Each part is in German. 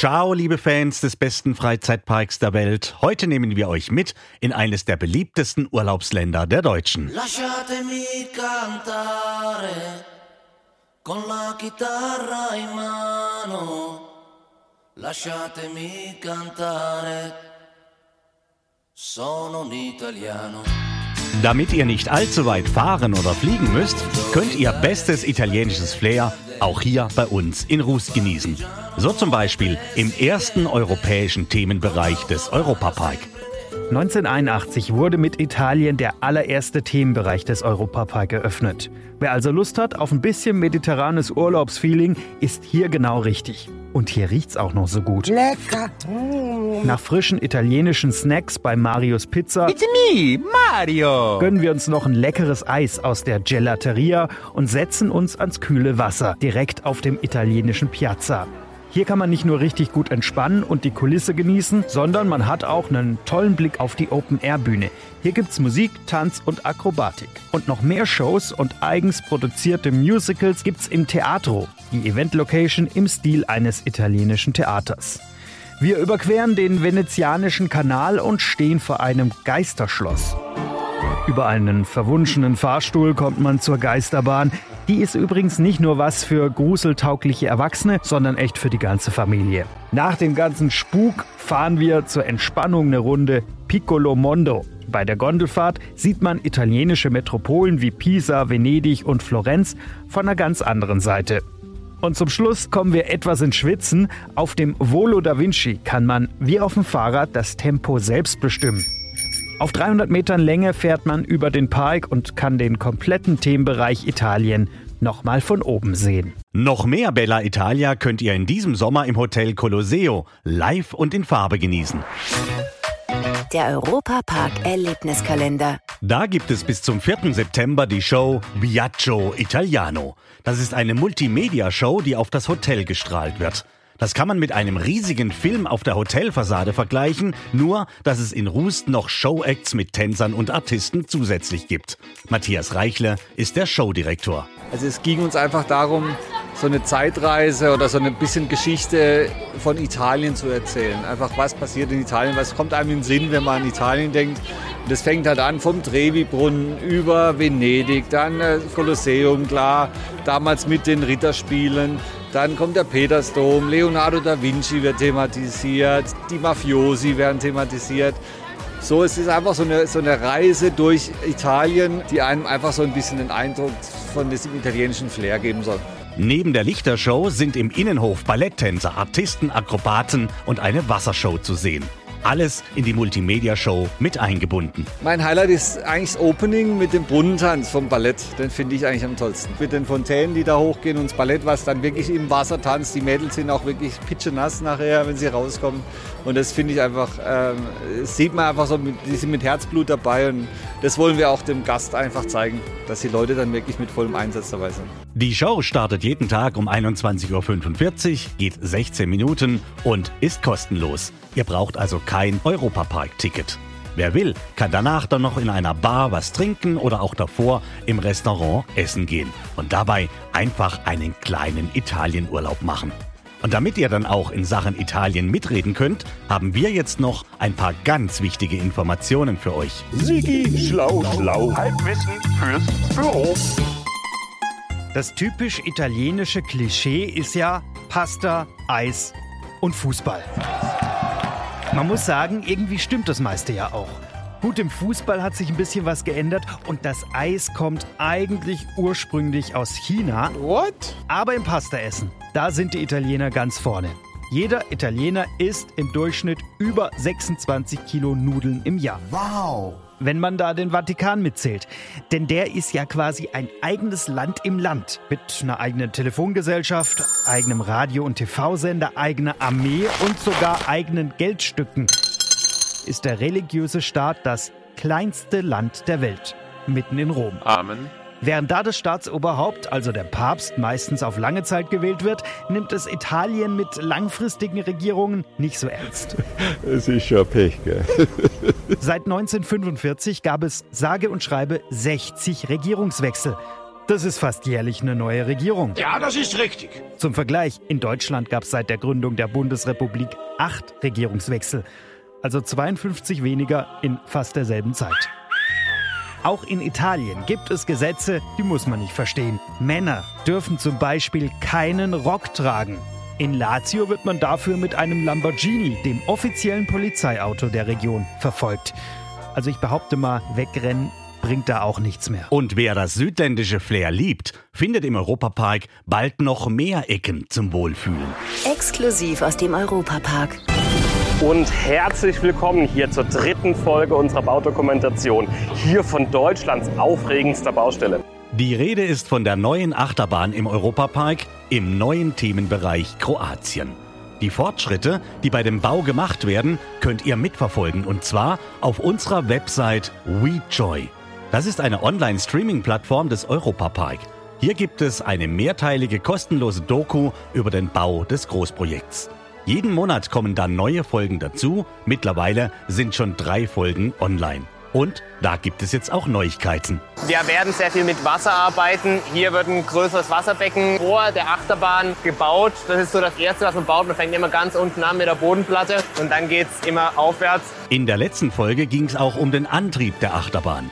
Ciao, liebe Fans des besten Freizeitparks der Welt. Heute nehmen wir euch mit in eines der beliebtesten Urlaubsländer der Deutschen. Lasciatemi cantare con la chitarra in mano. Lasciatemi cantare. Sono un italiano. Damit ihr nicht allzu weit fahren oder fliegen müsst, könnt ihr bestes italienisches Flair auch hier bei uns in Rust genießen. So zum Beispiel im ersten europäischen Themenbereich des Europapark. 1981 wurde mit Italien der allererste Themenbereich des Europapark eröffnet. Wer also Lust hat auf ein bisschen mediterranes Urlaubsfeeling, ist hier genau richtig. Und hier riecht's auch noch so gut. Lecker. Nach frischen italienischen Snacks bei Marios Pizza It's me, Mario. gönnen wir uns noch ein leckeres Eis aus der Gelateria und setzen uns ans kühle Wasser direkt auf dem italienischen Piazza. Hier kann man nicht nur richtig gut entspannen und die Kulisse genießen, sondern man hat auch einen tollen Blick auf die Open-Air-Bühne. Hier gibt's Musik, Tanz und Akrobatik. Und noch mehr Shows und eigens produzierte Musicals gibt's im Teatro, die Event-Location im Stil eines italienischen Theaters. Wir überqueren den venezianischen Kanal und stehen vor einem Geisterschloss. Über einen verwunschenen Fahrstuhl kommt man zur Geisterbahn. Die ist übrigens nicht nur was für gruseltaugliche Erwachsene, sondern echt für die ganze Familie. Nach dem ganzen Spuk fahren wir zur Entspannung eine Runde Piccolo Mondo. Bei der Gondelfahrt sieht man italienische Metropolen wie Pisa, Venedig und Florenz von einer ganz anderen Seite. Und zum Schluss kommen wir etwas ins Schwitzen. Auf dem Volo da Vinci kann man wie auf dem Fahrrad das Tempo selbst bestimmen. Auf 300 Metern Länge fährt man über den Park und kann den kompletten Themenbereich Italien nochmal von oben sehen. Noch mehr Bella Italia könnt ihr in diesem Sommer im Hotel Colosseo live und in Farbe genießen. Der Europapark Erlebniskalender. Da gibt es bis zum 4. September die Show Viaggio Italiano. Das ist eine Multimedia-Show, die auf das Hotel gestrahlt wird. Das kann man mit einem riesigen Film auf der Hotelfassade vergleichen, nur dass es in Rust noch Showacts mit Tänzern und Artisten zusätzlich gibt. Matthias Reichle ist der Showdirektor. Also es ging uns einfach darum, so eine Zeitreise oder so ein bisschen Geschichte von Italien zu erzählen. Einfach was passiert in Italien, was kommt einem in den Sinn, wenn man an Italien denkt. Das fängt halt an vom Trevi-Brunnen über Venedig, dann das Kolosseum, klar, damals mit den Ritterspielen. Dann kommt der Petersdom, Leonardo da Vinci wird thematisiert, die Mafiosi werden thematisiert. So, es ist einfach so eine, so eine Reise durch Italien, die einem einfach so ein bisschen den Eindruck von diesem italienischen Flair geben soll. Neben der Lichtershow sind im Innenhof Balletttänzer, Artisten, Akrobaten und eine Wassershow zu sehen. Alles in die Multimedia-Show mit eingebunden. Mein Highlight ist eigentlich das Opening mit dem Brunnentanz vom Ballett. Den finde ich eigentlich am tollsten. Mit den Fontänen, die da hochgehen und das Ballett, was dann wirklich im Wasser tanzt. Die Mädels sind auch wirklich pitschenass nachher, wenn sie rauskommen. Und das finde ich einfach, ähm, das sieht man einfach so, die sind mit Herzblut dabei. Und das wollen wir auch dem Gast einfach zeigen, dass die Leute dann wirklich mit vollem Einsatz dabei sind. Die Show startet jeden Tag um 21.45 Uhr, geht 16 Minuten und ist kostenlos. Ihr braucht also kein Europapark-Ticket. Wer will, kann danach dann noch in einer Bar was trinken oder auch davor im Restaurant essen gehen und dabei einfach einen kleinen Italienurlaub machen. Und damit ihr dann auch in Sachen Italien mitreden könnt, haben wir jetzt noch ein paar ganz wichtige Informationen für euch. Sigi, schlau, schlau. Halbwissen fürs Büro. Das typisch italienische Klischee ist ja Pasta, Eis und Fußball. Man muss sagen, irgendwie stimmt das meiste ja auch. Gut, im Fußball hat sich ein bisschen was geändert und das Eis kommt eigentlich ursprünglich aus China. What? Aber im Pastaessen, da sind die Italiener ganz vorne. Jeder Italiener isst im Durchschnitt über 26 Kilo Nudeln im Jahr. Wow. Wenn man da den Vatikan mitzählt. Denn der ist ja quasi ein eigenes Land im Land. Mit einer eigenen Telefongesellschaft, eigenem Radio- und TV-Sender, eigener Armee und sogar eigenen Geldstücken. ist der religiöse Staat das kleinste Land der Welt, mitten in Rom. Amen. Während da das Staatsoberhaupt, also der Papst, meistens auf lange Zeit gewählt wird, nimmt es Italien mit langfristigen Regierungen nicht so ernst. Es ist schon Pech, gell? Seit 1945 gab es sage und schreibe 60 Regierungswechsel. Das ist fast jährlich eine neue Regierung. Ja, das ist richtig. Zum Vergleich, in Deutschland gab es seit der Gründung der Bundesrepublik acht Regierungswechsel. Also 52 weniger in fast derselben Zeit. Auch in Italien gibt es Gesetze, die muss man nicht verstehen. Männer dürfen zum Beispiel keinen Rock tragen. In Lazio wird man dafür mit einem Lamborghini, dem offiziellen Polizeiauto der Region, verfolgt. Also ich behaupte mal, wegrennen bringt da auch nichts mehr. Und wer das südländische Flair liebt, findet im Europapark bald noch mehr Ecken zum Wohlfühlen. Exklusiv aus dem Europapark. Und herzlich willkommen hier zur dritten Folge unserer Baudokumentation. Hier von Deutschlands aufregendster Baustelle. Die Rede ist von der neuen Achterbahn im Europapark im neuen Themenbereich Kroatien. Die Fortschritte, die bei dem Bau gemacht werden, könnt ihr mitverfolgen und zwar auf unserer Website WeJoy. Das ist eine Online-Streaming-Plattform des Europapark. Hier gibt es eine mehrteilige kostenlose Doku über den Bau des Großprojekts. Jeden Monat kommen dann neue Folgen dazu. Mittlerweile sind schon drei Folgen online. Und da gibt es jetzt auch Neuigkeiten. Wir werden sehr viel mit Wasser arbeiten. Hier wird ein größeres Wasserbecken vor der Achterbahn gebaut. Das ist so das Erste, was man baut. Man fängt immer ganz unten an mit der Bodenplatte und dann geht es immer aufwärts. In der letzten Folge ging es auch um den Antrieb der Achterbahn.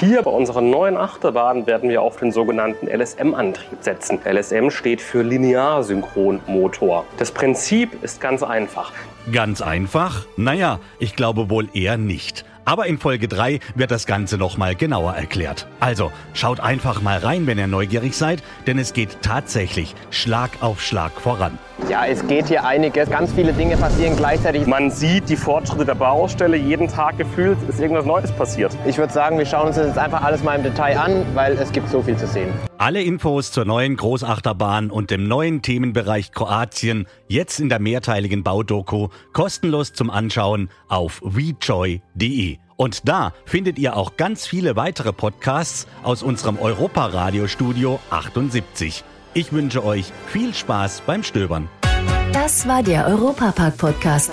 Hier bei unserer neuen Achterbahn werden wir auf den sogenannten LSM-Antrieb setzen. LSM steht für Linearsynchronmotor. Das Prinzip ist ganz einfach. Ganz einfach? Naja, ich glaube wohl eher nicht. Aber in Folge 3 wird das Ganze nochmal genauer erklärt. Also schaut einfach mal rein, wenn ihr neugierig seid, denn es geht tatsächlich Schlag auf Schlag voran. Ja, es geht hier einiges. Ganz viele Dinge passieren gleichzeitig. Man sieht die Fortschritte der Baustelle. Jeden Tag gefühlt ist irgendwas Neues passiert. Ich würde sagen, wir schauen uns das jetzt einfach alles mal im Detail an, weil es gibt so viel zu sehen. Alle Infos zur neuen Großachterbahn und dem neuen Themenbereich Kroatien jetzt in der mehrteiligen Baudoku kostenlos zum Anschauen auf wejoy.de. Und da findet ihr auch ganz viele weitere Podcasts aus unserem Europa-Radio-Studio 78. Ich wünsche euch viel Spaß beim Stöbern. Das war der Europapark-Podcast.